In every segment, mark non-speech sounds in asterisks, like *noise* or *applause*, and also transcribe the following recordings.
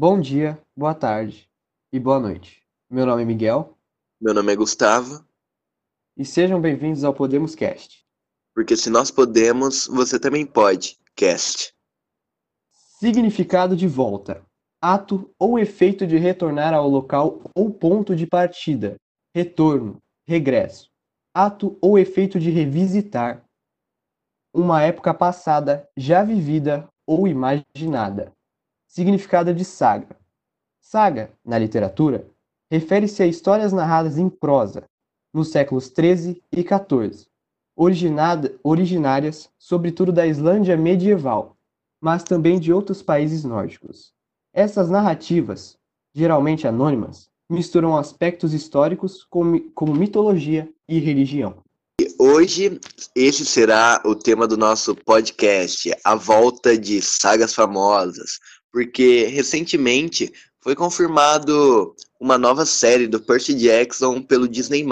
Bom dia, boa tarde e boa noite. Meu nome é Miguel Meu nome é Gustavo, e sejam bem-vindos ao Podemos Cast. porque se nós podemos, você também pode. Cast. Significado de volta: ato ou efeito de retornar ao local ou ponto de partida, retorno, regresso. Ato ou efeito de revisitar uma época passada, já vivida ou imaginada. Significado de saga: saga, na literatura, refere-se a histórias narradas em prosa, nos séculos XIII e XIV, originada- originárias, sobretudo da Islândia medieval, mas também de outros países nórdicos. Essas narrativas, geralmente anônimas, misturam aspectos históricos como, como mitologia e religião. Hoje, esse será o tema do nosso podcast, a volta de sagas famosas, porque recentemente foi confirmado uma nova série do Percy Jackson pelo Disney+.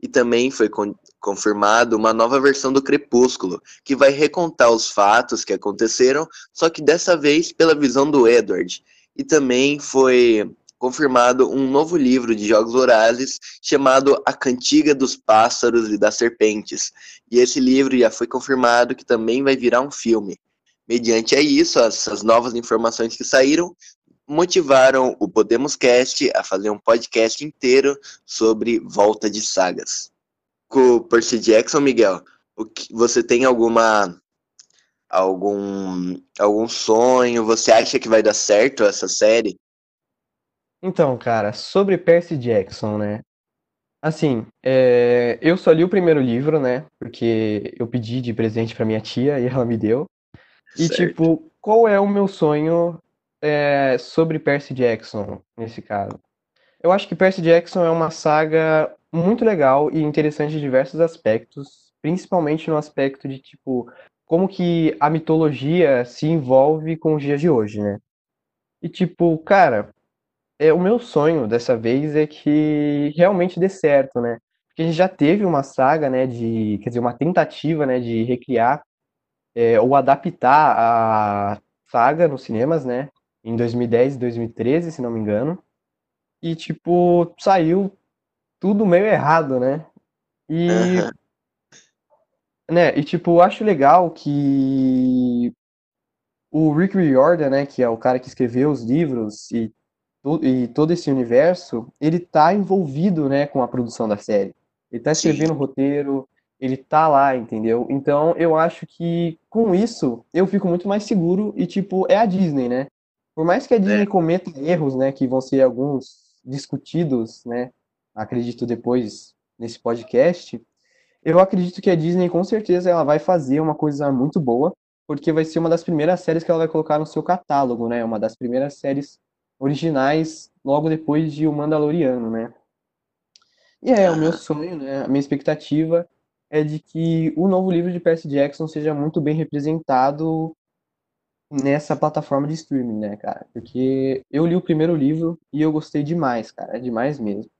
E também foi con- confirmado uma nova versão do Crepúsculo, que vai recontar os fatos que aconteceram, só que dessa vez pela visão do Edward. E também foi confirmado um novo livro de Jogos Vorazes chamado A Cantiga dos Pássaros e das Serpentes. E esse livro já foi confirmado que também vai virar um filme. Mediante a isso, essas novas informações que saíram motivaram o Podemos Cast a fazer um podcast inteiro sobre volta de sagas. Com o Percy Jackson, Miguel, que, você tem alguma algum algum sonho? Você acha que vai dar certo essa série? Então, cara, sobre Percy Jackson, né? Assim, é, eu só li o primeiro livro, né? Porque eu pedi de presente pra minha tia e ela me deu. E, Certo. tipo, qual é o meu sonho é, sobre Percy Jackson, nesse caso? Eu acho que Percy Jackson é uma saga muito legal e interessante em diversos aspectos, principalmente no aspecto de, tipo, como que a mitologia se envolve com os dias de hoje, né? E, tipo, cara, é, o meu sonho dessa vez é que realmente dê certo, né? Porque a gente já teve uma saga, né, de, quer dizer, uma tentativa, né, de recriar é, ou adaptar a saga nos cinemas, né? Em 2010 e 2013, se não me engano. E, tipo, saiu tudo meio errado, né? E, né, e tipo, eu acho legal que o Rick Riordan, né, que é o cara que escreveu os livros e, to- e todo esse universo, ele tá envolvido, né, com a produção da série. Ele tá escrevendo o roteiro, ele tá lá, entendeu? Então, eu acho que com isso eu fico muito mais seguro e tipo, é a Disney, né? Por mais que a Disney cometa erros, né, que vão ser alguns discutidos, né, acredito depois nesse podcast, eu acredito que a Disney com certeza ela vai fazer uma coisa muito boa, porque vai ser uma das primeiras séries que ela vai colocar no seu catálogo, né? Uma das primeiras séries originais logo depois de O Mandaloriano, né? E é, o meu Aham. sonho, né? A minha expectativa é de que o novo livro de Percy Jackson seja muito bem representado nessa plataforma de streaming, né, cara? Porque eu li o primeiro livro e eu gostei demais, cara, demais mesmo.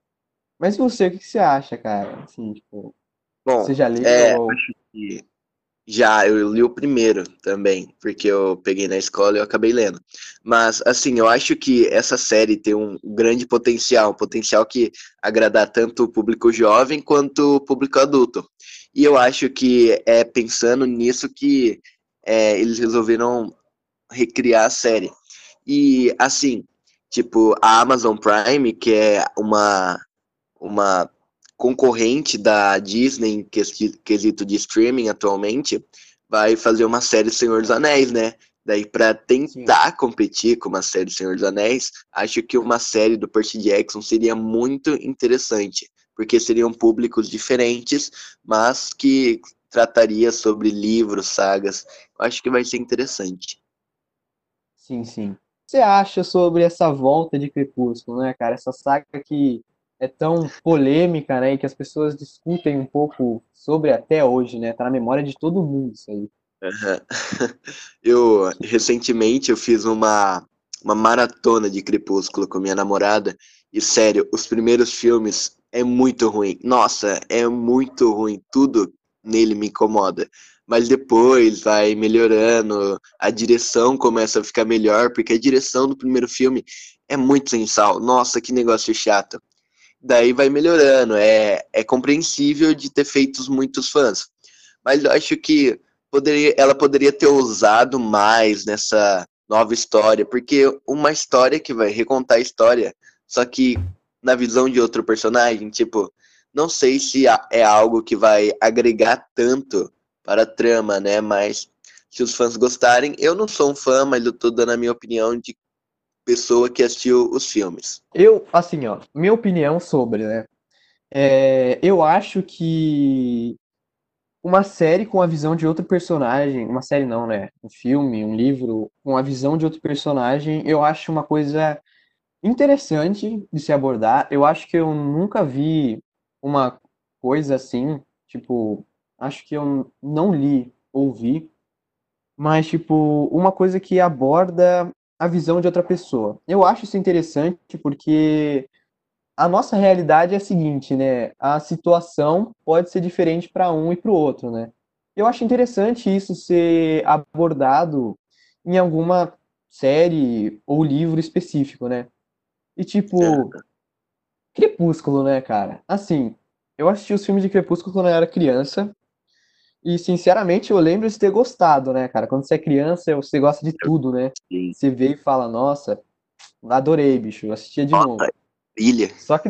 Mas você, o que que você acha, cara? Assim, tipo, Bom, você já leu? é, ou- acho que já eu li o primeiro também, porque eu peguei na escola e eu acabei lendo. Mas assim, eu acho que essa série tem um grande potencial, um potencial que agradar tanto o público jovem quanto o público adulto. E eu acho que é pensando nisso que é, eles resolveram recriar a série. E assim, tipo, a Amazon Prime, que é uma uma concorrente da Disney em quesi- quesito de streaming atualmente, vai fazer uma série Senhor dos Anéis, né? Daí, pra tentar competir com uma série Senhor dos Anéis, acho que uma série do Percy Jackson seria muito interessante, porque seriam públicos diferentes, mas que trataria sobre livros, sagas. Eu acho que vai ser interessante. Sim, sim. O que você acha sobre essa volta de Crepúsculo, né, cara? Essa saga que é tão polêmica, né, e que as pessoas discutem um pouco sobre até hoje, né? Tá na memória de todo mundo isso aí. *laughs* Eu recentemente eu fiz uma, uma maratona de Crepúsculo com minha namorada e sério, os primeiros filmes é muito ruim. Nossa, é muito ruim. Tudo nele me incomoda. mas depois vai melhorando, a direção começa a ficar melhor, porque a direção do primeiro filme é muito sem. Nossa, que negócio chato. Daí vai melhorando, é, é compreensível de ter feito muitos fãs. Mas eu acho que poderia, ela poderia ter ousado mais nessa nova história, porque uma história que vai recontar a história, só que na visão de outro personagem, tipo, não sei se é algo que vai agregar tanto para a trama, né? Mas se os fãs gostarem, eu não sou um fã, mas eu tô dando a minha opinião de pessoa que assistiu os filmes. Eu, assim, ó, minha opinião sobre, né? É, eu acho que uma série com a visão de outro personagem, uma série não, né? Um filme, um livro com a visão de outro personagem, eu acho uma coisa interessante de se abordar. Eu acho que eu nunca vi uma coisa assim, tipo, acho que eu não li, ouvi, mas tipo, uma coisa que aborda a visão de outra pessoa. Eu acho isso interessante porque a nossa realidade é a seguinte, né? A situação pode ser diferente para um e para o outro, né? Eu acho interessante isso ser abordado em alguma série ou livro específico, né? E tipo, Crepúsculo, né, cara? Assim, eu assisti os filmes de Crepúsculo quando eu era criança. E, sinceramente, eu lembro de ter gostado, né, cara? Quando você é criança, você gosta de tudo, né? Sim. Você vê e fala, nossa, adorei, bicho, eu assistia de novo. Brilha. Só que,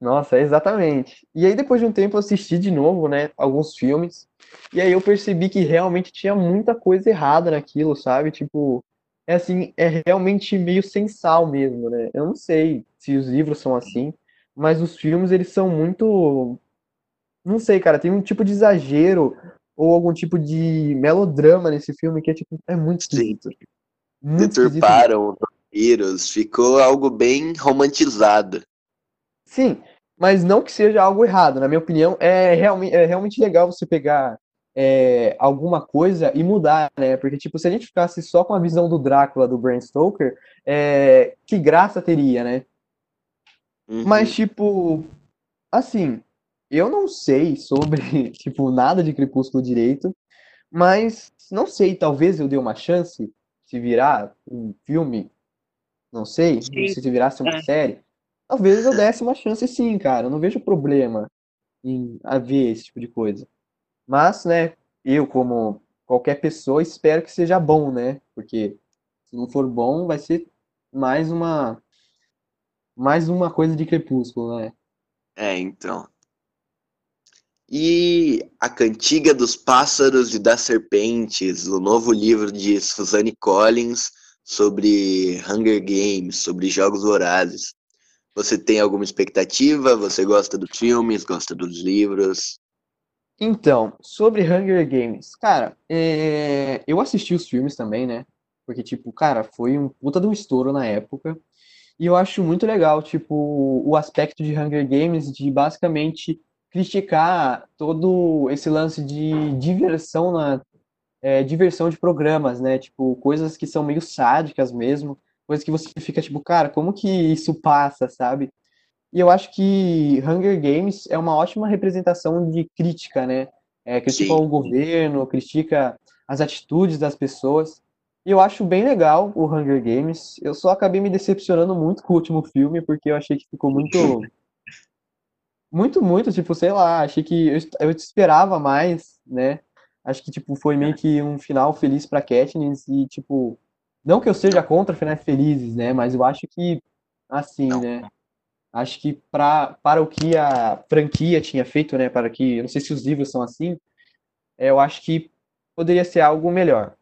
nossa, exatamente. E aí, depois de um tempo, eu assisti de novo, né, alguns filmes. E aí eu percebi que realmente tinha muita coisa errada naquilo, sabe? Tipo, é assim, é realmente meio sem sal mesmo, né? Eu não sei se os livros são assim, mas os filmes, eles são muito... Não sei, cara, tem um tipo de exagero ou algum tipo de melodrama nesse filme que é tipo é muito esquisito. Muito Deturparam os vampiros, ficou algo bem romantizado. Sim, mas não que seja algo errado, na minha opinião, é realmente, é realmente legal você pegar é, alguma coisa e mudar, né? Porque, tipo, se a gente ficasse só com a visão do Drácula, do Bram Stoker, é, que graça teria, né? Uhum. Mas, tipo, assim, eu não sei sobre, *laughs* tipo, nada de Crepúsculo direito, mas não sei, talvez eu dê uma chance se virar um filme, não sei, sim. se virasse uma é. série, talvez eu desse uma chance sim, cara. Eu não vejo problema em haver esse tipo de coisa. Mas, né, eu como qualquer pessoa espero que seja bom, né? Porque se não for bom, vai ser mais uma mais uma coisa de Crepúsculo, né? É, então. E A Cantiga dos Pássaros e das Serpentes, o novo livro de Suzanne Collins sobre Hunger Games, sobre jogos vorazes. Você tem alguma expectativa? Você gosta dos filmes? Gosta dos livros? Então, sobre Hunger Games, cara, é... eu assisti os filmes também, né? Porque, tipo, cara, foi um puta de um estouro na época. E eu acho muito legal, tipo, o aspecto de Hunger Games de basicamente criticar todo esse lance de diversão na é, diversão de programas, né? Tipo, coisas que são meio sádicas mesmo, coisas que você fica tipo, cara, como que isso passa, sabe? E eu acho que Hunger Games é uma ótima representação de crítica, né? É, critica Sim. o governo, critica as atitudes das pessoas. E eu acho bem legal o Hunger Games. Eu só acabei me decepcionando muito com o último filme, porque eu achei que ficou muito *laughs* muito, muito, tipo, sei lá, achei que eu, eu esperava mais, né? Acho que, tipo, foi meio que um final feliz pra Katniss e, tipo, não que eu seja contra finais felizes, né? Mas eu acho que, assim, não. né? Acho que pra, para o que a franquia tinha feito, né? Para que, eu não sei se os livros são assim, é, eu acho que poderia ser algo melhor.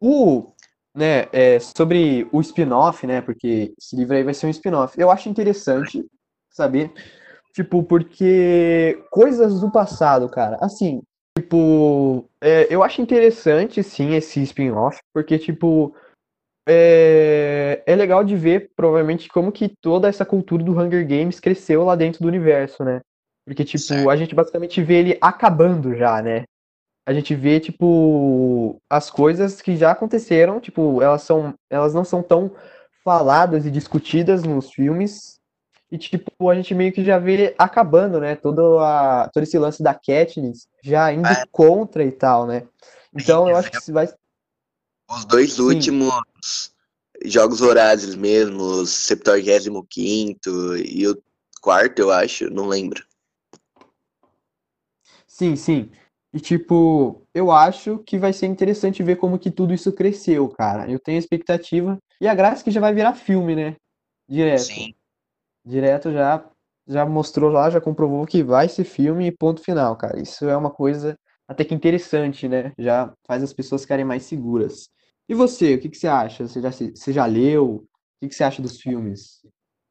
O, né, é, sobre o spin-off, né? Porque esse livro aí vai ser um spin-off. Eu acho interessante saber Tipo, porque coisas do passado, cara. Assim, tipo, é, eu acho interessante, sim, esse spin-off, porque, tipo, é, é legal de ver, provavelmente, como que toda essa cultura do Hunger Games cresceu lá dentro do universo, né? Porque, tipo, certo. a gente basicamente vê ele acabando já, né? A gente vê, tipo, as coisas que já aconteceram, tipo, elas são. Elas não são tão faladas e discutidas nos filmes, E, tipo, a gente meio que já vê acabando, né? Todo, a, todo esse lance da Katniss já indo é. contra e tal, né? Então, eu acho que vai... Os dois Sim. últimos Jogos Vorazes mesmo, o 75 e o quarto, eu acho, não lembro. Sim, sim. E tipo, eu acho que vai ser interessante ver como que tudo isso cresceu, cara. Eu tenho expectativa. E a graça é que já vai virar filme, né? Direto. Sim. Direto já já mostrou lá, já comprovou que vai ser filme e ponto final, cara. Isso é uma coisa até que interessante, né? Já faz as pessoas ficarem mais seguras. E você, o que, que você acha? Você já, você já leu? O que, que você acha dos filmes?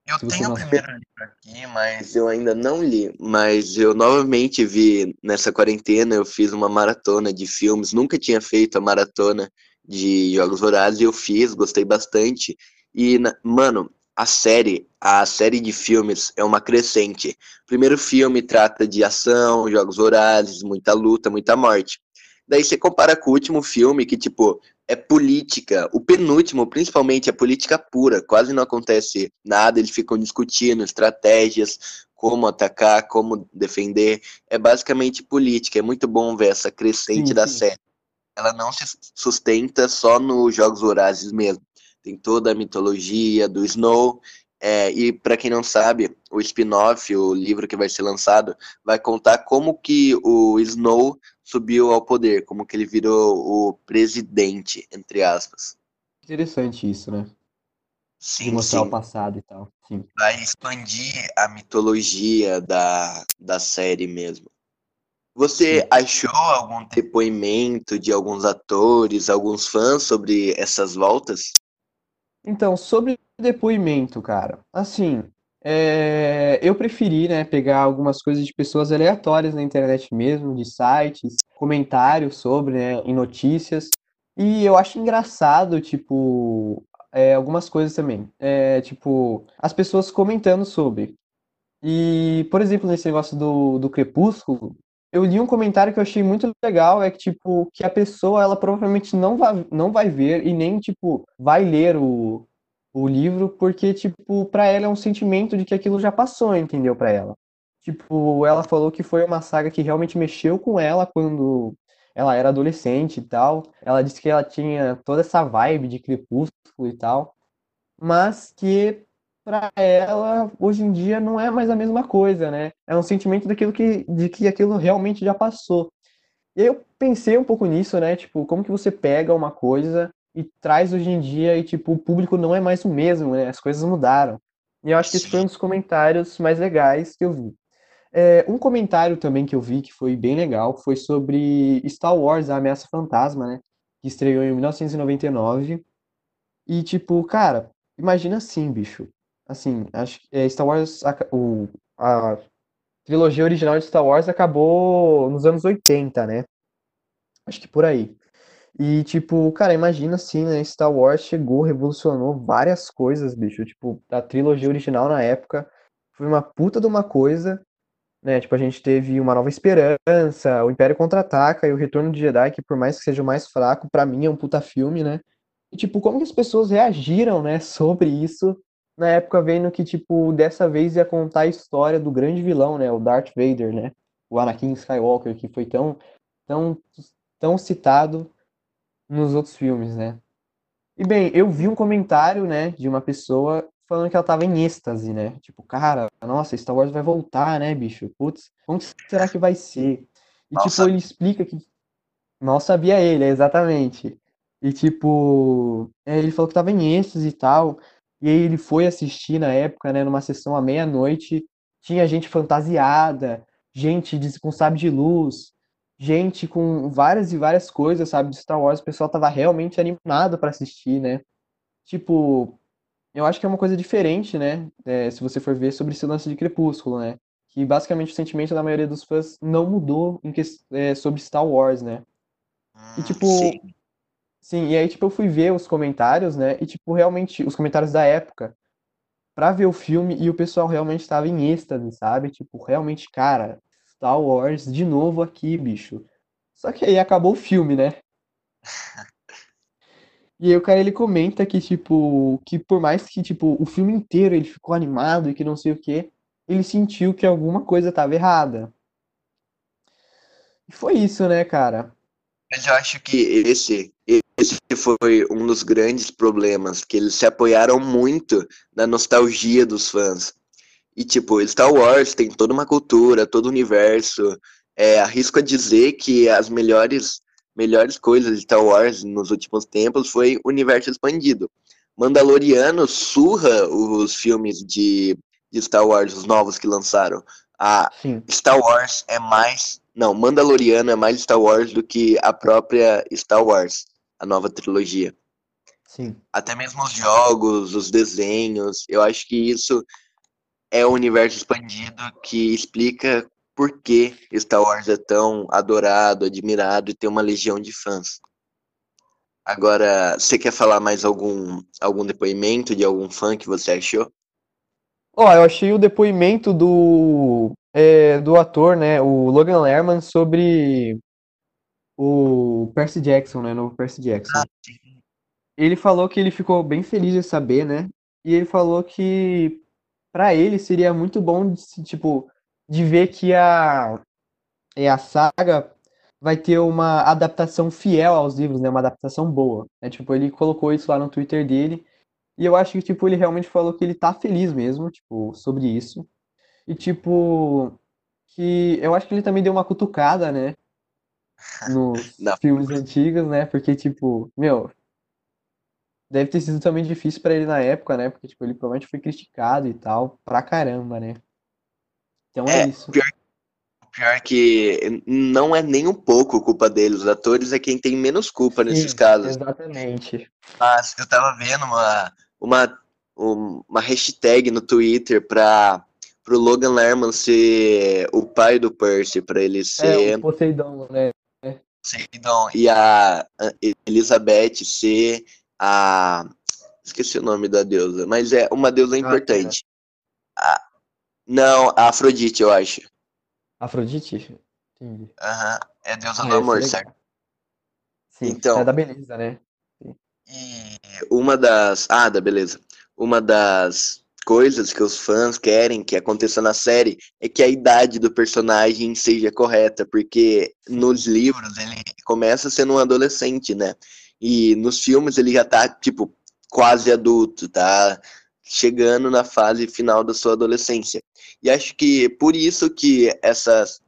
Eu tenho o primeiro livro aqui, mas eu ainda não li. Mas eu novamente vi nessa quarentena, eu fiz uma maratona de filmes. Nunca tinha feito a maratona de Jogos Vorazes e eu fiz, gostei bastante. E, mano, a série, a série de filmes é uma crescente. O primeiro filme trata de ação, Jogos Vorazes, muita luta, muita morte. Daí você compara com o último filme, que, tipo, é política. O penúltimo, principalmente, é política pura. Quase não acontece nada, eles ficam discutindo estratégias, como atacar, como defender. É basicamente política. É muito bom ver essa crescente sim, da sim. série. Ela não se sustenta só nos Jogos Vorazes mesmo. Tem toda a mitologia do Snow. É, e para quem não sabe, o spin-off, o livro que vai ser lançado, vai contar como que o Snow subiu ao poder, como que ele virou o presidente, entre aspas. Interessante isso, né? Sim, mostrar sim. o passado e tal. Sim. Vai expandir a mitologia da, da série mesmo. Você sim. achou algum depoimento de alguns atores, alguns fãs sobre essas voltas? Então, sobre depoimento, cara, assim, é, eu preferi, né, pegar algumas coisas de pessoas aleatórias na internet mesmo, de sites, comentários sobre, né, em notícias. E eu acho engraçado, tipo, é, algumas coisas também. É, tipo, as pessoas comentando sobre. E, por exemplo, nesse negócio do, do Crepúsculo, eu li um comentário que eu achei muito legal, é que, tipo, que a pessoa, ela provavelmente não vai, não vai ver e nem, tipo, vai ler o, o livro, porque, tipo, para ela é um sentimento de que aquilo já passou, entendeu? Para ela. Tipo, ela falou que foi uma saga que realmente mexeu com ela quando ela era adolescente e tal. Ela disse que ela tinha toda essa vibe de crepúsculo e tal, mas que para ela hoje em dia não é mais a mesma coisa, né? É um sentimento daquilo que de que aquilo realmente já passou. E eu pensei um pouco nisso, né? Tipo, como que você pega uma coisa e traz hoje em dia e, tipo, o público não é mais o mesmo, né? As coisas mudaram. E eu acho que esse foi um dos comentários mais legais que eu vi. É, um comentário também que eu vi que foi bem legal foi sobre Star Wars, a Ameaça Fantasma, né? Que estreou em 1999. E, tipo, cara, imagina assim, bicho. Assim, acho é, Star Wars, a, o, a trilogia original de Star Wars acabou nos anos 80, né? Acho que por aí. E, tipo, cara, imagina assim, né? Star Wars chegou, revolucionou várias coisas, bicho. Tipo, a trilogia original na época foi uma puta de uma coisa, né? Tipo, a gente teve Uma Nova Esperança, O Império Contra-Ataca e O Retorno de Jedi, que por mais que seja o mais fraco, para mim é um puta filme, né? E, tipo, como que as pessoas reagiram, né, *laughs* sobre isso na época, vendo que, tipo, dessa vez ia contar a história do grande vilão, né? O Darth Vader, né? O Anakin Skywalker, que foi tão, tão, tão citado nos outros filmes, né? E bem, eu vi um comentário, né, de uma pessoa falando que ela tava em êxtase, né? Tipo, cara, nossa, Star Wars vai voltar, né, bicho? Putz, como será que vai ser? E tipo, ele explica que mal sabia ele, exatamente. E tipo, é, ele falou que tava em êxtase e tal. E aí ele foi assistir na época, né, numa sessão à meia-noite, tinha gente fantasiada, gente com sabre de luz, gente com várias e várias coisas, sabe, de Star Wars, o pessoal tava realmente animado para assistir, né? Tipo, eu acho que é uma coisa diferente, né? É, se você for ver sobre esse lance de Crepúsculo, né? Que basicamente o sentimento da maioria dos fãs não mudou em que, é, sobre Star Wars, né? E hum, tipo. Sim. sim, e aí, tipo, eu fui ver os comentários, né? E, tipo, realmente, os comentários da época, pra ver o filme, e o pessoal realmente estava em êxtase, sabe? Tipo, realmente, cara, Star Wars de novo aqui, bicho. Só que aí acabou o filme, né? *laughs* E aí o cara ele comenta que, tipo, que por mais que, tipo, o filme inteiro ele ficou animado e que não sei o quê, ele sentiu que alguma coisa estava errada. E foi isso, né, cara? Mas eu acho que esse, esse foi um dos grandes problemas, que eles se apoiaram muito na nostalgia dos fãs. E, tipo, Star Wars tem toda uma cultura, todo o universo. É, arrisco a dizer que as melhores, melhores coisas de Star Wars nos últimos tempos foi o universo expandido. Mandaloriano surra os filmes de, de Star Wars, os novos que lançaram. A Sim. Star Wars é mais. Não, Mandaloriano é mais Star Wars do que a própria Star Wars, a nova trilogia. Sim. Até mesmo os jogos, os desenhos. Eu acho que isso é o universo expandido que explica por que Star Wars é tão adorado, admirado e tem uma legião de fãs. Agora, você quer falar mais algum, algum depoimento de algum fã que você achou? Ó, eu achei o depoimento do, é, do ator, né, o Logan Lerman, sobre o Percy Jackson, né, no Percy Jackson. Ah. Ele falou que ele ficou bem feliz de saber, né, e ele falou que pra ele seria muito bom, de, tipo, de ver que a, é, a saga vai ter uma adaptação fiel aos livros, né, uma adaptação boa. né, tipo, ele colocou isso lá no Twitter dele, e eu acho que, tipo, ele realmente falou que ele tá feliz mesmo, tipo, sobre isso. E, tipo, que eu acho que ele também deu uma cutucada, né? *laughs* Nos filmes antigos, né? Porque, tipo, meu, deve ter sido também difícil pra ele na época, né? Porque, tipo, ele provavelmente foi criticado e tal, pra caramba, né? Então é É, isso. pior, pior que não é nem um pouco culpa deles. Os atores é quem tem menos culpa nesses Sim, casos. exatamente. Mas eu tava vendo uma, uma, um- uma hashtag no Twitter pra pro Logan Lerman ser o pai do Percy, pra ele É, ser o Poseidon, né? Poseidon e a Elizabeth ser a. Esqueci o nome da deusa, mas é uma deusa importante. A- não, a Afrodite, eu acho. Afrodite? Entendi. Aham, é a deusa Ah, do é amor, legal. certo? Sim, Então. é da beleza, né? E uma das. Ah, da beleza. Uma das coisas que os fãs querem que aconteça na série é que a idade do personagem seja correta, porque nos livros ele começa sendo um adolescente, né? E nos filmes ele já tá, tipo, quase adulto, tá chegando na fase final da sua adolescência. E acho que por isso que essas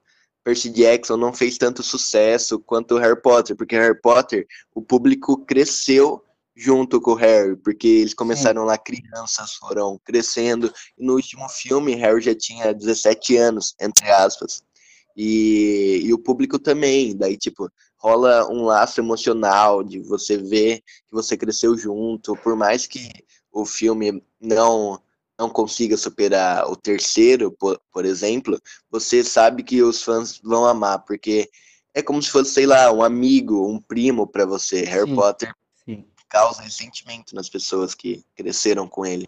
Percy Jackson não fez tanto sucesso quanto Harry Potter, porque Harry Potter, o público cresceu junto com o Harry, porque eles começaram lá crianças, foram crescendo, e no último filme Harry já tinha 17 anos, entre aspas. E, e o público também, daí tipo, rola um laço emocional de você ver que você cresceu junto, por mais que o filme não não consiga superar o terceiro, por, por exemplo, você sabe que os fãs vão amar, porque é como se fosse, sei lá, um amigo, um primo para você. Harry Sim. Potter Sim. causa ressentimento nas pessoas que cresceram com ele.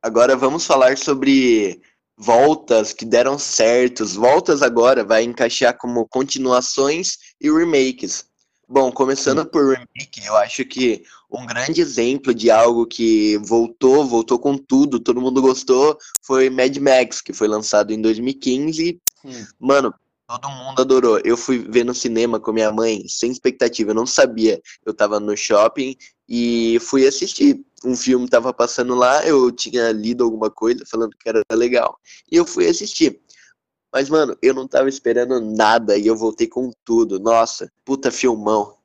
Agora vamos falar sobre voltas que deram certos. Voltas agora vai encaixar como continuações e remakes. Bom, começando por remake, eu acho que um grande exemplo de algo que voltou, voltou com tudo, todo mundo gostou, foi Mad Max, que foi lançado em 2015 Sim. Mano, todo mundo adorou. Eu fui ver no cinema com minha mãe, sem expectativa, eu não sabia. Eu tava no shopping e fui assistir. Um filme tava passando lá, eu tinha lido alguma coisa falando que era legal. E eu fui assistir. Mas, mano, eu não tava esperando nada e eu voltei com tudo. Nossa, puta filmão.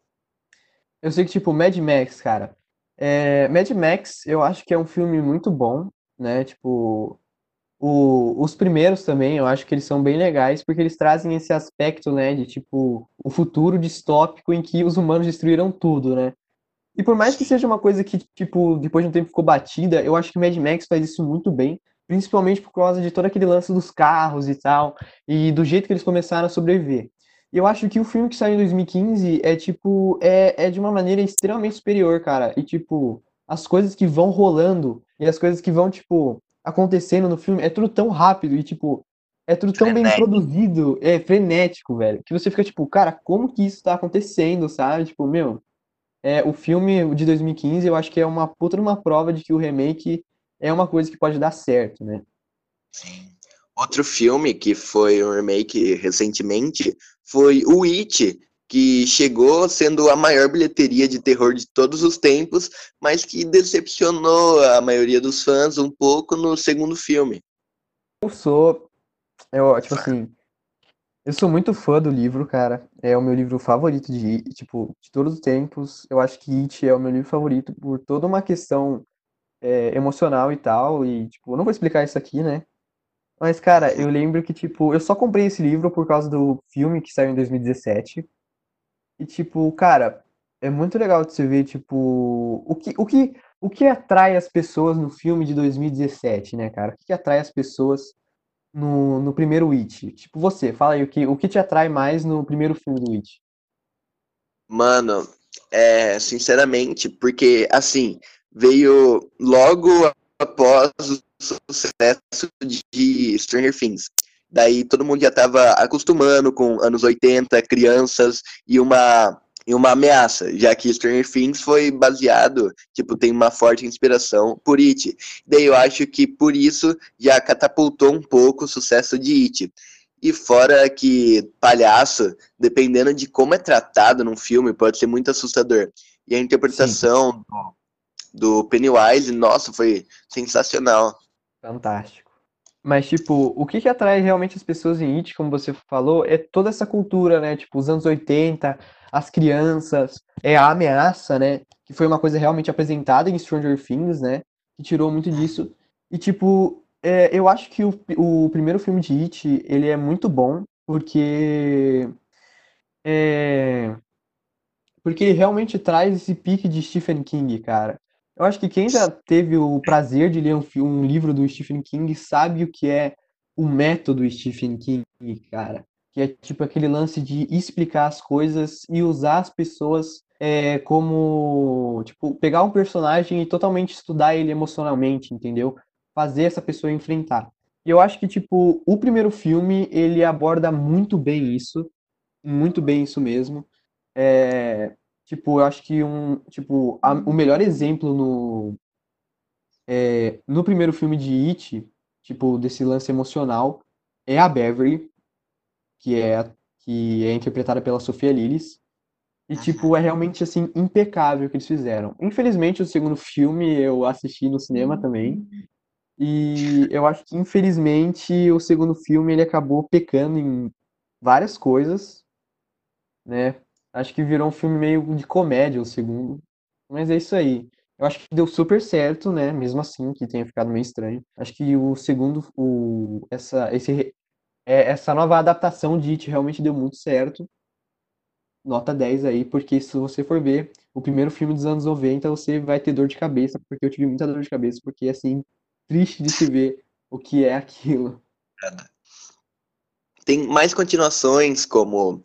Eu sei que, tipo, Mad Max, cara. É, Mad Max, eu acho que é um filme muito bom, né? Tipo, o- os primeiros também, eu acho que eles são bem legais, porque eles trazem esse aspecto, né, de, tipo, o futuro distópico em que os humanos destruíram tudo, né? E por mais que seja uma coisa que, tipo, depois de um tempo ficou batida, eu acho que Mad Max faz isso muito bem, principalmente por causa de todo aquele lance dos carros e tal, e do jeito que eles começaram a sobreviver. Eu acho que o filme que saiu em 2015 é, tipo, é, é de uma maneira extremamente superior, cara. E, tipo, as coisas que vão rolando e as coisas que vão, tipo, acontecendo no filme, é tudo tão rápido e, tipo, é tudo tão bem Frenético. produzido, é frenético, velho, que você fica, tipo, cara, como que isso tá acontecendo, sabe? Tipo, meu, é, o filme de 2015 eu acho que é uma puta uma prova de que o remake é uma coisa que pode dar certo, né? Sim. Outro filme que foi um remake recentemente foi o It, que chegou sendo a maior bilheteria de terror de todos os tempos, mas que decepcionou a maioria dos fãs um pouco no segundo filme. Eu sou, eu, tipo assim, eu sou muito fã do livro, cara. É o meu livro favorito de, tipo, de todos os tempos. Eu acho que It é o meu livro favorito por toda uma questão é, emocional e tal. E, tipo, eu não vou explicar isso aqui, né? Mas, cara, eu lembro que, tipo, eu só comprei esse livro por causa do filme que saiu em 2017. E, tipo, cara, é muito legal de você ver, tipo, o que, o que, o que atrai as pessoas no filme de 2017, né, cara? O que atrai as pessoas no, no primeiro It? Tipo, você, fala aí o que, o que te atrai mais no primeiro filme do It? Mano, é, sinceramente, porque, assim, veio logo após o sucesso de Stranger Things. Daí todo mundo já estava acostumando com anos 80, crianças e uma em uma ameaça, já que Stranger Things foi baseado, tipo, tem uma forte inspiração por It. Daí eu acho que por isso já catapultou um pouco o sucesso de It. E fora que palhaço, dependendo de como é tratado num filme, pode ser muito assustador. E a interpretação do, do Pennywise, nossa, foi sensacional. Fantástico. Mas, tipo, o que que atrai realmente as pessoas em It, como você falou, é toda essa cultura, né? Tipo, os anos 80, as crianças, é a ameaça, né? Que foi uma coisa realmente apresentada em Stranger Things, né? Que tirou muito disso. E, tipo, é, eu acho que o, o primeiro filme de It, ele é muito bom, porque... É, porque ele realmente traz esse pique de Stephen King, cara. Eu acho que quem já teve o prazer de ler um, um livro do Stephen King sabe o que é o método Stephen King, cara que é tipo aquele lance de explicar as coisas e usar as pessoas é, como, tipo, pegar um personagem e totalmente estudar ele emocionalmente, entendeu? Fazer essa pessoa enfrentar. E eu acho que, tipo, o primeiro filme, ele aborda muito bem isso, muito bem isso mesmo. É, tipo, eu acho que um, tipo, a, o melhor exemplo no, é, no primeiro filme de It, tipo, desse lance emocional, é a Beverly, que é que é interpretada pela Sofia Lillis. E, tipo, é realmente, assim, impecável o que eles fizeram. Infelizmente, o segundo filme eu assisti no cinema também. E eu acho que, infelizmente, o segundo filme ele acabou pecando em várias coisas, né? Acho que virou um filme meio de comédia o segundo. Mas é isso aí. Eu acho que deu super certo, né? Mesmo assim, que tenha ficado meio estranho. Acho que o segundo, o, essa, esse é, essa nova adaptação de It realmente deu muito certo. Nota 10 aí, porque se você for ver o primeiro filme dos anos 90, você vai ter dor de cabeça, porque eu tive muita dor de cabeça, porque assim, triste de se ver o que é aquilo. Tem mais continuações, como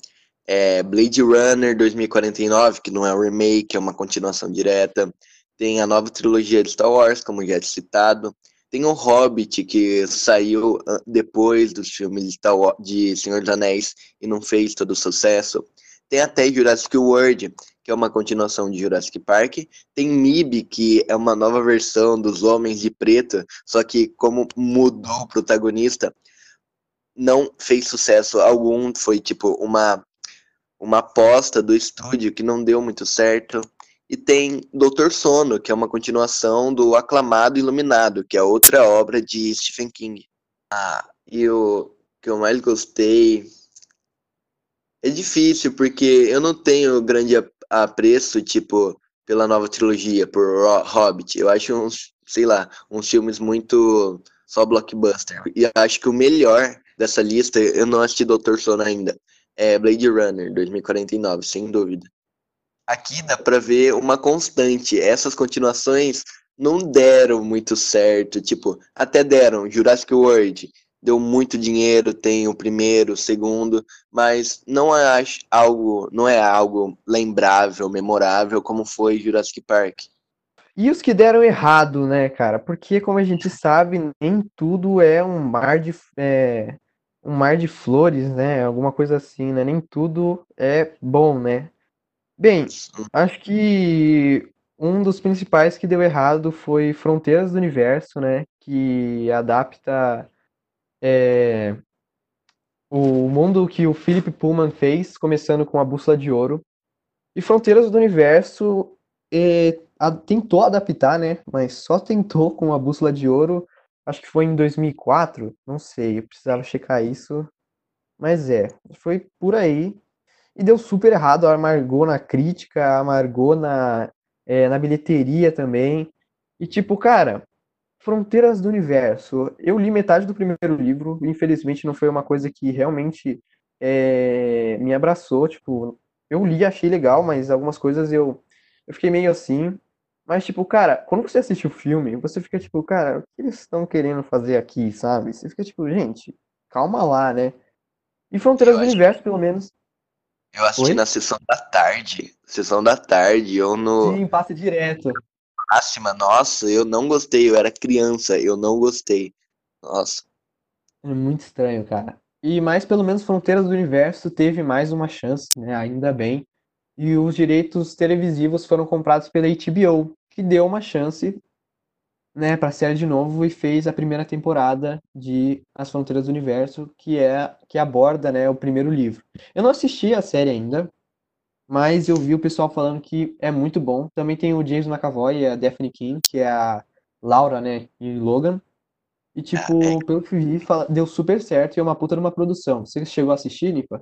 é, Blade Runner 2049, que não é um remake, é uma continuação direta. Tem a nova trilogia de Star Wars, como já é citado. Tem o Hobbit, que saiu ah, depois dos filmes de Senhor dos Anéis e não fez todo o sucesso. Tem até Jurassic World, que é uma continuação de Jurassic Park. Tem MIB, que é uma nova versão dos Homens de Preto, só que como mudou o protagonista, não fez sucesso algum. Foi tipo uma, uma aposta do estúdio que não deu muito certo. E tem Doutor Sono, que é uma continuação do Aclamado Iluminado, que é outra obra de Stephen King. Ah, e o que eu mais gostei. É difícil, porque eu não tenho grande apreço, tipo, pela nova trilogia, por Hobbit. Eu acho uns, sei lá, uns filmes muito só blockbuster. E acho que o melhor dessa lista, eu não assisti Doutor Sono ainda, é Blade Runner 2049, sem dúvida aqui dá para ver uma constante. Essas continuações não deram muito certo, tipo, até deram. Jurassic World deu muito dinheiro, tem o primeiro, o segundo, mas não é algo, não é algo lembrável, memorável como foi Jurassic Park. E os que deram errado, né, cara? Porque como a gente sabe, nem tudo é um mar de é, um mar de flores, né? Alguma coisa assim, né? Nem tudo é bom, né? Bem, acho que um dos principais que deu errado foi Fronteiras do Universo, né? Que adapta é, o mundo que o Philip Pullman fez, começando com a Bússola de Ouro. E Fronteiras do Universo é, a, tentou adaptar, né? Mas só tentou com a Bússola de Ouro. Acho que foi em 2004, não sei, eu precisava checar isso. Mas é, foi por aí. E deu super errado, amargou na crítica, amargou na, é, na bilheteria também. E tipo, cara, Fronteiras do Universo. Eu li metade do primeiro livro, infelizmente não foi uma coisa que realmente é, me abraçou. Tipo, eu li, achei legal, mas algumas coisas eu, eu fiquei meio assim. Mas, tipo, cara, quando você assiste o filme, você fica tipo, cara, o que eles estão querendo fazer aqui, sabe? Você fica tipo, gente, calma lá, né? E Fronteiras do Universo, pelo menos. Eu assisti Oi? na sessão da tarde. Sessão da tarde, ou no. Sim, passa direto máxima, nossa, eu não gostei, eu era criança, eu não gostei. Nossa. É muito estranho, cara. E mais pelo menos Fronteiras do Universo teve mais uma chance, né? Ainda bem. E os direitos televisivos foram comprados pela HBO, que deu uma chance, né, para série de novo e fez a primeira temporada de As Fronteiras do Universo, que é que aborda, né, o primeiro livro. Eu não assisti a série ainda, mas eu vi o pessoal falando que é muito bom. Também tem o James McAvoy e a Daphne King, que é a Laura, né, e Logan. E, tipo, ah, é. pelo que vi, deu super certo e é uma puta numa produção. Você chegou a assistir, Nipa?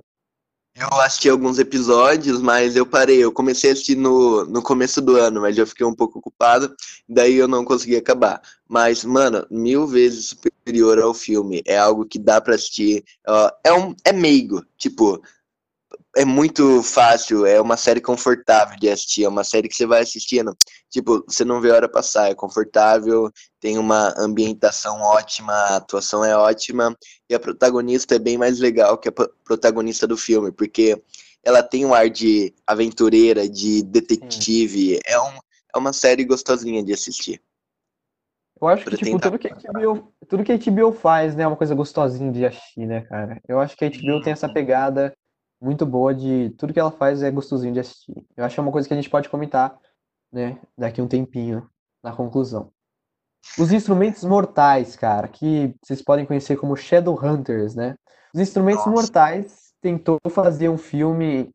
Eu assisti alguns episódios, mas eu parei. Eu comecei a assistir no, no começo do ano, mas eu fiquei um pouco ocupado, daí eu não consegui acabar. Mas, mano, mil vezes superior ao filme. É algo que dá pra assistir. É, um, é meigo. Tipo, é muito fácil, é uma série confortável de assistir, é uma série que você vai assistindo, tipo, você não vê a hora passar, é confortável, tem uma ambientação ótima, a atuação é ótima, e a protagonista é bem mais legal que a protagonista do filme, porque ela tem um ar de aventureira, de detetive, é, um, é uma série gostosinha de assistir. Eu acho que, tipo, tudo que, a HBO, tudo que a HBO faz, né, é uma coisa gostosinha de assistir, né, cara? Eu acho que a HBO tem essa pegada muito boa de tudo que ela faz é gostosinho de assistir. Eu acho que é uma coisa que a gente pode comentar, né, daqui um tempinho na conclusão. Os instrumentos mortais, cara, que vocês podem conhecer como Shadowhunters, né? Os instrumentos Nossa. mortais tentou fazer um filme,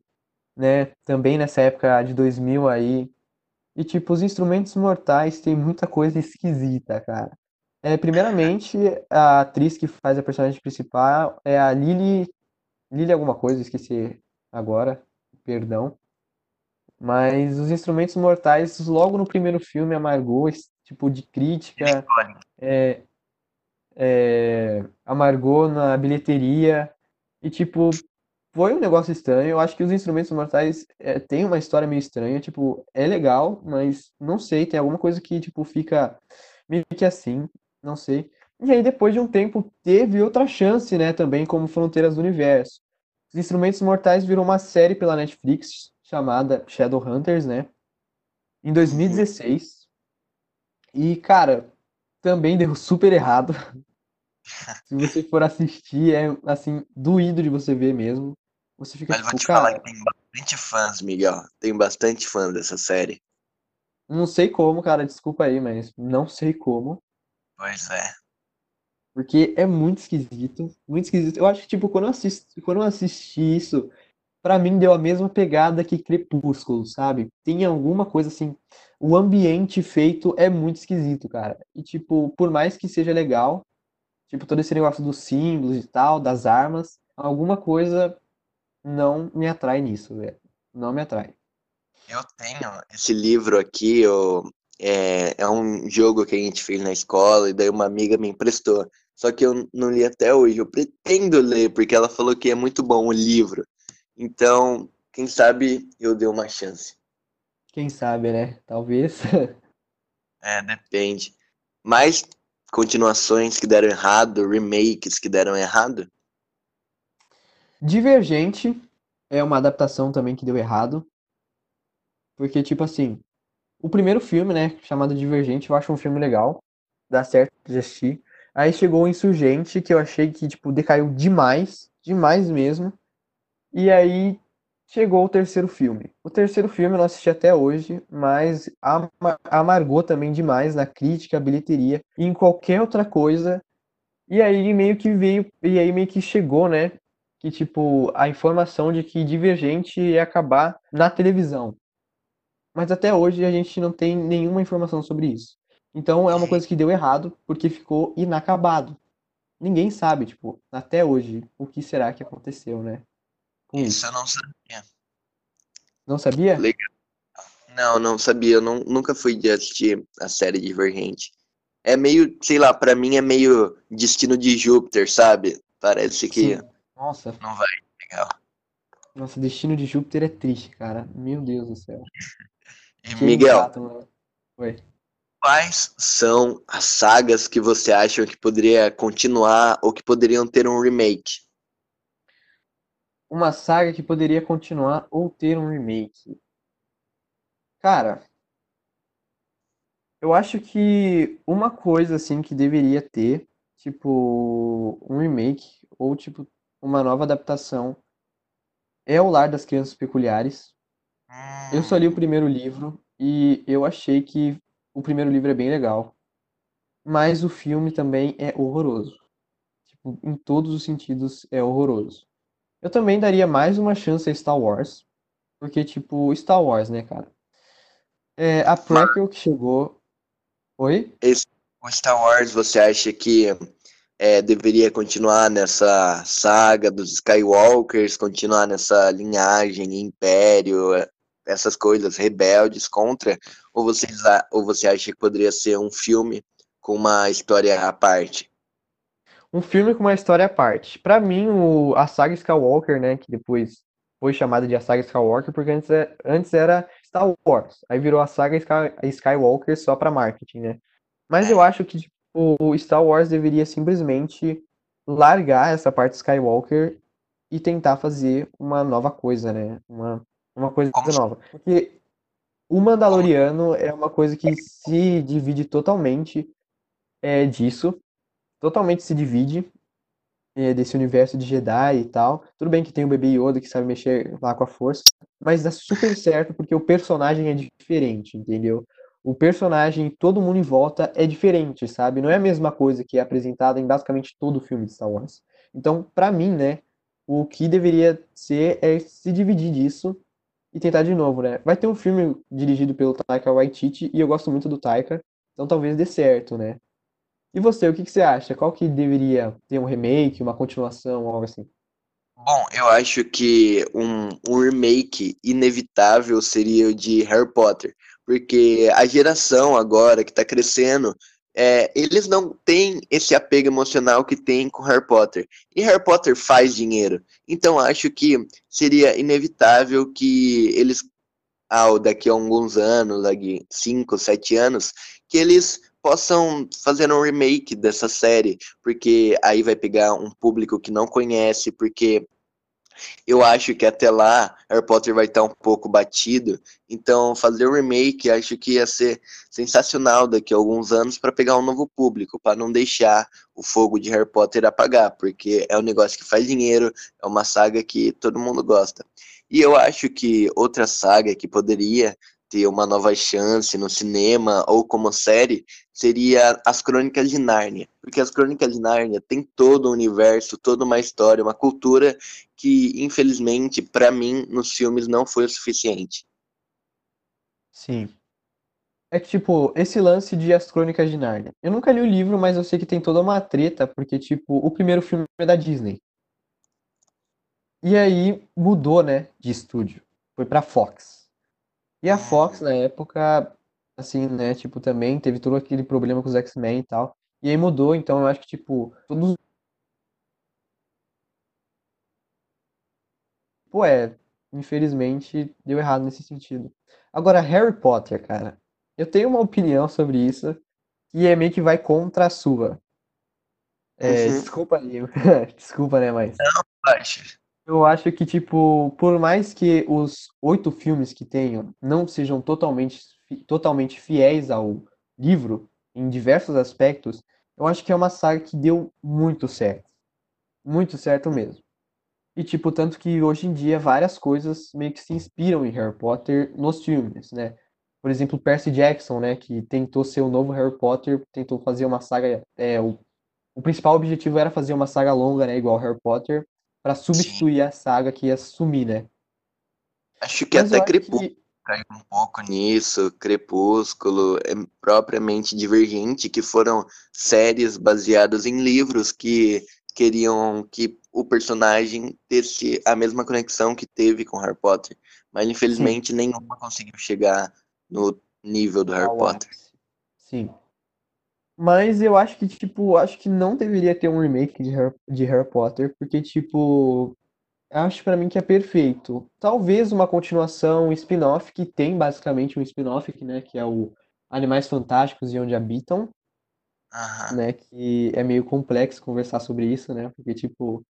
né, também nessa época de 2000 aí. E tipo, os instrumentos mortais tem muita coisa esquisita, cara. É, primeiramente, a atriz que faz a personagem principal é a Lily Lily alguma coisa, esqueci agora, perdão. Mas os instrumentos mortais, logo no primeiro filme, amargou esse tipo de crítica. É, é, amargou na bilheteria. E, tipo, foi um negócio estranho. Eu acho que os instrumentos mortais é, tem uma história meio estranha. Tipo, é legal, mas não sei, tem alguma coisa que, tipo, fica meio que assim. Não sei. E aí, depois de um tempo, teve outra chance, né, também, como Fronteiras do Universo. Os Instrumentos Mortais virou uma série pela Netflix chamada Shadowhunters, né? Em 2016. E, cara, também deu super errado. *laughs* Se você for assistir, é, assim, doído de você ver mesmo. Você fica Mas tipo, vou te cara... falar que tem bastante fãs, Miguel. Tem bastante fãs dessa série. Não sei como, cara, desculpa aí, mas não sei como. Pois é. Porque é muito esquisito, muito esquisito. Eu acho que, tipo, quando eu assisti, quando eu assisti isso, para mim deu a mesma pegada que Crepúsculo, sabe? Tem alguma coisa assim. O ambiente feito é muito esquisito, cara. E, tipo, por mais que seja legal, tipo, todo esse negócio dos símbolos e tal, das armas, alguma coisa não me atrai nisso, velho. Não me atrai. Eu tenho esse livro aqui, eu, é, é um jogo que a gente fez na escola, e daí uma amiga me emprestou. Só que eu não li até hoje. Eu pretendo ler, porque ela falou que é muito bom o livro. Então, quem sabe eu dê uma chance. Quem sabe, né? Talvez. *laughs* é, depende. Mais continuações que deram errado, remakes que deram errado? Divergente é uma adaptação também que deu errado. Porque, tipo assim, o primeiro filme, né, chamado Divergente, eu acho um filme legal. Dá certo de assistir. Aí chegou o Insurgente, que eu achei que, tipo, decaiu demais, demais mesmo. E aí chegou o terceiro filme. O terceiro filme eu não assisti até hoje, mas amargou também demais na crítica, bilheteria e em qualquer outra coisa. E aí meio que veio, e aí meio que chegou, né? Que tipo, a informação de que Divergente ia acabar na televisão. Mas até hoje a gente não tem nenhuma informação sobre isso. Então é uma coisa que deu errado, porque ficou inacabado. Ninguém sabe, tipo, até hoje, o que será que aconteceu, né? Isso eu não sabia. Não sabia? Legal. Não, não sabia. Eu não, nunca fui de assistir a série Divergente. É meio, sei lá, pra mim é meio destino de Júpiter, sabe? Parece que. Sim. Nossa. Não vai. Legal. Nossa, destino de Júpiter é triste, cara. Meu Deus do céu. *laughs* E, Miguel. Oi. Quais são as sagas que você acha que poderia continuar ou que poderiam ter um remake? uma saga que poderia continuar ou ter um remake. Cara, eu acho que uma coisa assim que deveria ter, tipo, um remake ou tipo uma nova adaptação é o Lar das Crianças Peculiares. Eu só li o primeiro livro e eu achei que o primeiro livro é bem legal, mas o filme também é horroroso. Tipo, em todos os sentidos é horroroso. Eu também daria mais uma chance a Star Wars. Porque, tipo, Star Wars, né, cara? É, a prequel que chegou. Oi? Esse, o Star Wars, você acha que é, deveria continuar nessa saga dos Skywalkers, continuar nessa linhagem, Império, essas coisas, rebeldes contra? Ou, vocês, ou você acha que poderia ser um filme com uma história à parte? um filme com uma história à parte. Para mim, o, a saga Skywalker, né, que depois foi chamada de a saga Skywalker, porque antes, é, antes era Star Wars, aí virou a saga Sky, Skywalker só para marketing, né? Mas eu acho que tipo, o Star Wars deveria simplesmente largar essa parte Skywalker e tentar fazer uma nova coisa, né? Uma, uma coisa nova. Porque o Mandaloriano é uma coisa que se divide totalmente é, disso totalmente se divide é, desse universo de Jedi e tal. Tudo bem que tem o bebê Yoda que sabe mexer lá com a força, mas dá super certo porque o personagem é diferente, entendeu? O personagem, todo mundo em volta é diferente, sabe? Não é a mesma coisa que é apresentada em basicamente todo o filme de Star Wars. Então, para mim, né, o que deveria ser é se dividir disso e tentar de novo, né? Vai ter um filme dirigido pelo Taika Waititi e eu gosto muito do Taika, então talvez dê certo, né? E você, o que, que você acha? Qual que deveria ter um remake, uma continuação, algo assim? Bom, eu acho que um, um remake inevitável seria o de Harry Potter, porque a geração agora que está crescendo, é, eles não têm esse apego emocional que tem com Harry Potter. E Harry Potter faz dinheiro. Então acho que seria inevitável que eles, ao daqui a alguns anos, daqui 5, 7 anos, que eles possam fazer um remake dessa série, porque aí vai pegar um público que não conhece, porque eu acho que até lá Harry Potter vai estar um pouco batido, então fazer um remake acho que ia ser sensacional daqui a alguns anos para pegar um novo público, para não deixar o fogo de Harry Potter apagar, porque é um negócio que faz dinheiro, é uma saga que todo mundo gosta. E eu acho que outra saga que poderia ter uma nova chance no cinema ou como série seria As Crônicas de Nárnia. Porque As Crônicas de Nárnia tem todo um universo, toda uma história, uma cultura que, infelizmente, para mim, nos filmes não foi o suficiente. Sim. É que, tipo, esse lance de As Crônicas de Nárnia. Eu nunca li o livro, mas eu sei que tem toda uma treta, porque, tipo, o primeiro filme é da Disney. E aí mudou, né, de estúdio. Foi pra Fox. E a Fox, na época, assim, né, tipo, também teve todo aquele problema com os X-Men e tal. E aí mudou, então eu acho que, tipo, todos. Pô, é, infelizmente deu errado nesse sentido. Agora, Harry Potter, cara, eu tenho uma opinião sobre isso que é meio que vai contra a sua. É, uhum. Desculpa aí, *laughs* desculpa, né, mas. Não, baixa. Eu acho que, tipo, por mais que os oito filmes que tenham não sejam totalmente, totalmente fiéis ao livro, em diversos aspectos, eu acho que é uma saga que deu muito certo. Muito certo mesmo. E, tipo, tanto que hoje em dia várias coisas meio que se inspiram em Harry Potter nos filmes, né? Por exemplo, Percy Jackson, né? Que tentou ser o novo Harry Potter, tentou fazer uma saga. É, o, o principal objetivo era fazer uma saga longa, né? Igual Harry Potter, para substituir a saga que ia sumir, né? Acho que Mas até Crepúsculo que. um pouco nisso. Crepúsculo é propriamente Divergente, que foram séries baseadas em livros que queriam que o personagem tivesse a mesma conexão que teve com Harry Potter. Mas Sim, infelizmente nenhuma conseguiu chegar no nível do Harry Potter. Sim. Mas eu acho que, tipo, acho que não deveria ter um remake de Harry, de Harry Potter, porque, tipo, acho pra mim que é perfeito. Talvez uma continuação, um spin-off, que tem basicamente um spin-off, que, né, que é o Animais Fantásticos e Onde Habitam, Aham. né, que é meio complexo conversar sobre isso, né, porque, tipo,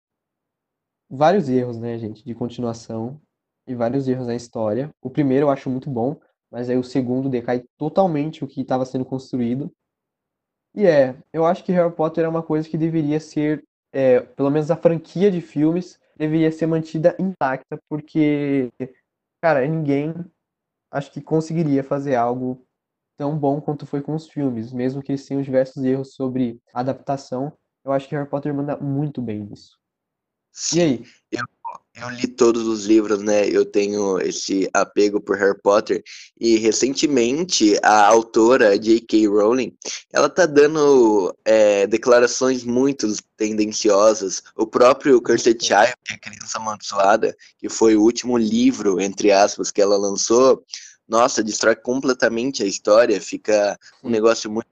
vários erros, né, gente, de continuação e vários erros na história. O primeiro eu acho muito bom, mas aí o segundo decai totalmente o que estava sendo construído. E é, eu acho que Harry Potter é uma coisa que deveria ser, é, pelo menos a franquia de filmes, deveria ser mantida intacta, porque, cara, ninguém acho que conseguiria fazer algo tão bom quanto foi com os filmes, mesmo que eles tenham diversos erros sobre adaptação. Eu acho que Harry Potter manda muito bem nisso. Sim, eu, eu li todos os livros, né? Eu tenho esse apego por Harry Potter. E recentemente a autora J.K. Rowling, ela tá dando é, declarações muito tendenciosas. O próprio Cursed. Child, que é Criança Amaldiçoada, que foi o último livro, entre aspas, que ela lançou, nossa, destrói completamente a história. Fica um negócio muito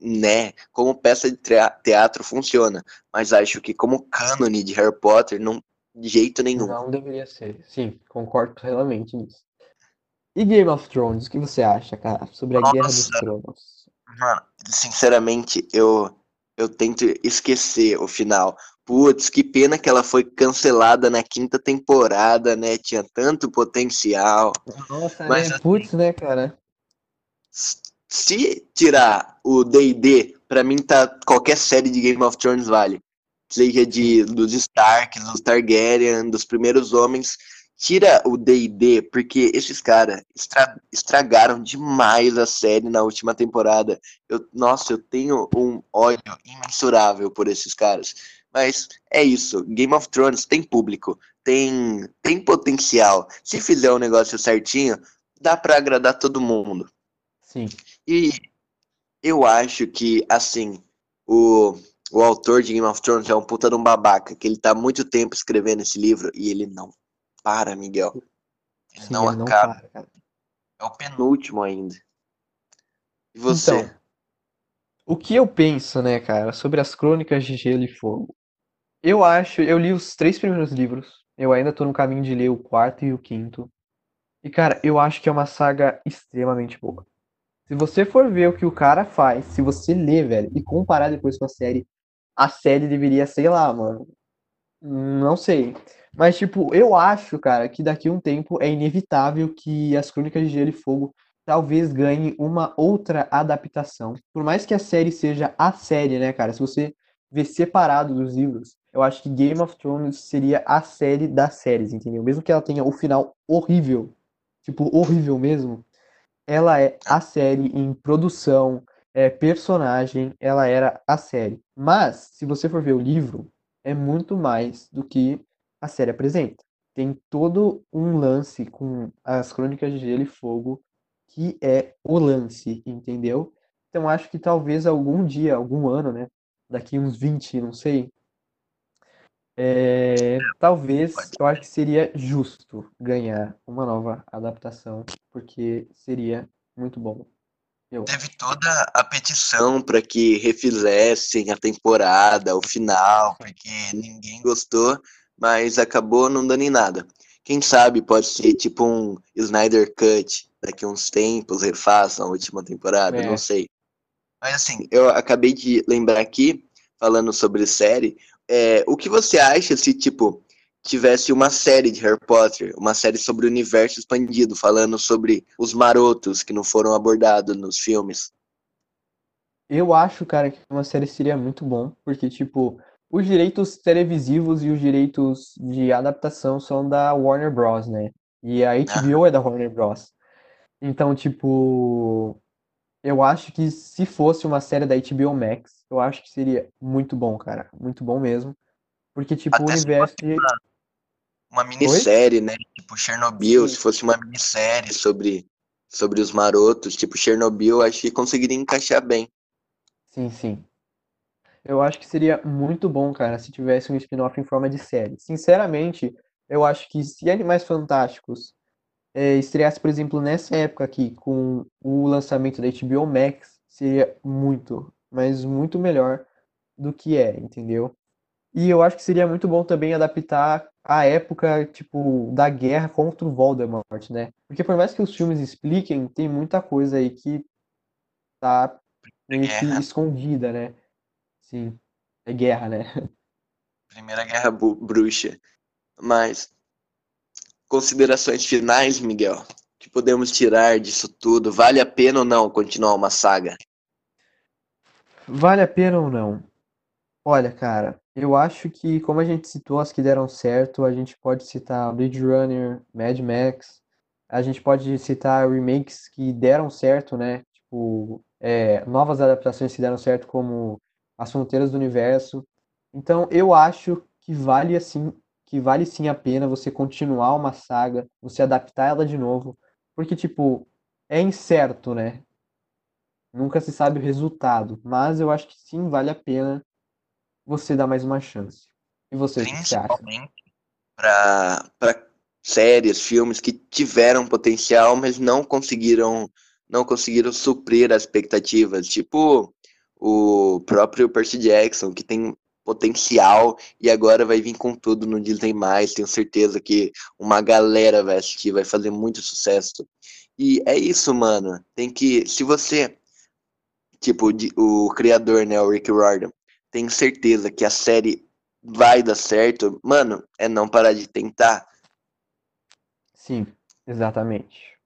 né, como peça de teatro funciona, mas acho que como cânone de Harry Potter, não, de jeito nenhum. não deveria ser. Sim, concordo plenamente nisso. E Game of Thrones, o que você acha, cara, sobre a Guerra dos Nossa, Tronos? mano, sinceramente, eu, eu tento esquecer o final. Putz, que pena que ela foi cancelada na quinta temporada, né? Tinha tanto potencial. Nossa, Mas né? Putz, né, cara? Se tirar o D&D, pra mim tá qualquer série de Game of Thrones vale. Seja de dos Starks, dos Targaryen, dos primeiros homens, tira o D&D, porque esses caras estra estragaram demais a série na última temporada. Eu, nossa, eu tenho um ódio imensurável por esses caras. Mas é isso, Game of Thrones tem público, tem tem potencial. Se fizer o negócio certinho, dá pra agradar todo mundo. Sim. E eu acho que, assim, o, o autor de Game of Thrones é um puta de um babaca, que ele tá há muito tempo escrevendo esse livro e ele não para, Miguel. Ele Sim, não ele não acaba. para, cara. É o penúltimo ainda. E Então, você? o que eu penso, né, cara, sobre as Crônicas de Gelo e Fogo? Eu acho, eu li os três primeiros livros. Eu ainda tô no caminho de ler o quarto e o quinto. E, cara, eu acho que é uma saga extremamente boa. Se você for ver o que o cara faz, se você ler, velho, e comparar depois com a série, a série deveria, sei lá, mano, não sei. Mas, tipo, eu acho, cara, que daqui a um tempo é inevitável que as Crônicas de Gelo e Fogo talvez ganhe uma outra adaptação. Por mais que a série seja a série, né, cara? Se você ver separado dos livros, eu acho que Game of Thrones seria a série das séries, entendeu? Mesmo que ela tenha o final horrível, tipo, horrível mesmo, ela é a série em produção, é, personagem, ela era a série. Mas, se você for ver o livro, é muito mais do que a série apresenta. Tem todo um lance com as Crônicas de Gelo e Fogo, que é o lance, entendeu? Então, acho que talvez algum dia, algum ano, né? Daqui uns 20, não sei. É, talvez eu acho que seria justo ganhar uma nova adaptação, porque seria muito bom, eu Teve toda a petição para que refizessem a temporada, o final, porque ninguém gostou, mas acabou não dando em nada. Quem sabe pode ser tipo um Snyder Cut, daqui a uns tempos refaçam a última temporada, não É, sei. Mas assim, eu acabei de lembrar aqui, falando sobre série, é, o que você acha se, tipo, tivesse uma série de Harry Potter, uma série sobre o universo expandido, falando sobre os marotos que não foram abordados nos filmes? eu acho, cara, que uma série seria muito bom, porque, tipo, os direitos televisivos e os direitos de adaptação são da Warner Bros, né? E a HBO é da Warner Bros. Então, tipo, eu acho que se fosse uma série da HBO Max, eu acho que seria muito bom, cara. Muito bom mesmo. Porque, tipo, Até o se universo uma, uma minissérie, né? Tipo Chernobyl, Sim, se fosse uma minissérie sobre, sobre os marotos, tipo Chernobyl, acho que conseguiria encaixar bem. sim, sim. Eu acho que seria muito bom, cara, se tivesse um spin-off em forma de série. Sinceramente, eu acho que se Animais Fantásticos é, estreasse, por exemplo, nessa época aqui, com o lançamento da HBO Max, seria muito, mas muito melhor do que é, entendeu? E eu acho que seria muito bom também adaptar a época, tipo, da guerra contra o Voldemort, né? Porque por mais que os filmes expliquem, tem muita coisa aí que tá meio que escondida, né? Sim, é guerra, né? Primeira Guerra Bruxa. Mas, considerações finais, Miguel, que podemos tirar disso tudo? Vale a pena ou não continuar uma saga? Vale a pena ou não? Olha, cara, eu acho que, como a gente citou as que deram certo, a gente pode citar Blade Runner, Mad Max, a gente pode citar remakes que deram certo, né? Tipo, é, novas adaptações que deram certo, como As Fronteiras do Universo. Então, eu acho que vale assim, que vale sim a pena você continuar uma saga, você adaptar ela de novo, porque, tipo, é incerto, né? Nunca se sabe o resultado, mas eu acho que sim, vale a pena você dar mais uma chance. E você? Principalmente para séries, filmes que tiveram potencial, mas não conseguiram não conseguiram suprir as expectativas, tipo o próprio Percy Jackson, que tem potencial e agora vai vir com tudo no Disney+, tenho certeza que uma galera vai assistir, vai fazer muito sucesso. E é isso, mano. Tem que, se você, tipo, de- o criador, né, o Rick Riordan, tem certeza que a série vai dar certo, mano, é não parar de tentar. Sim, exatamente.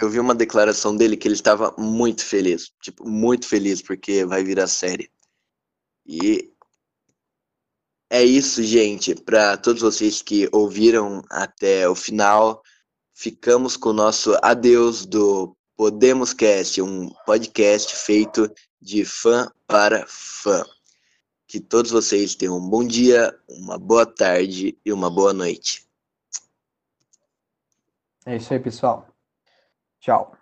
Eu vi uma declaração dele que ele estava muito feliz, tipo, muito feliz porque vai virar série. E é isso, gente. Para todos vocês que ouviram até o final, ficamos com o nosso adeus do Podemos Cast, um podcast feito de fã para fã. Que todos vocês tenham um bom dia, uma boa tarde e uma boa noite. É isso aí, pessoal. Tchau.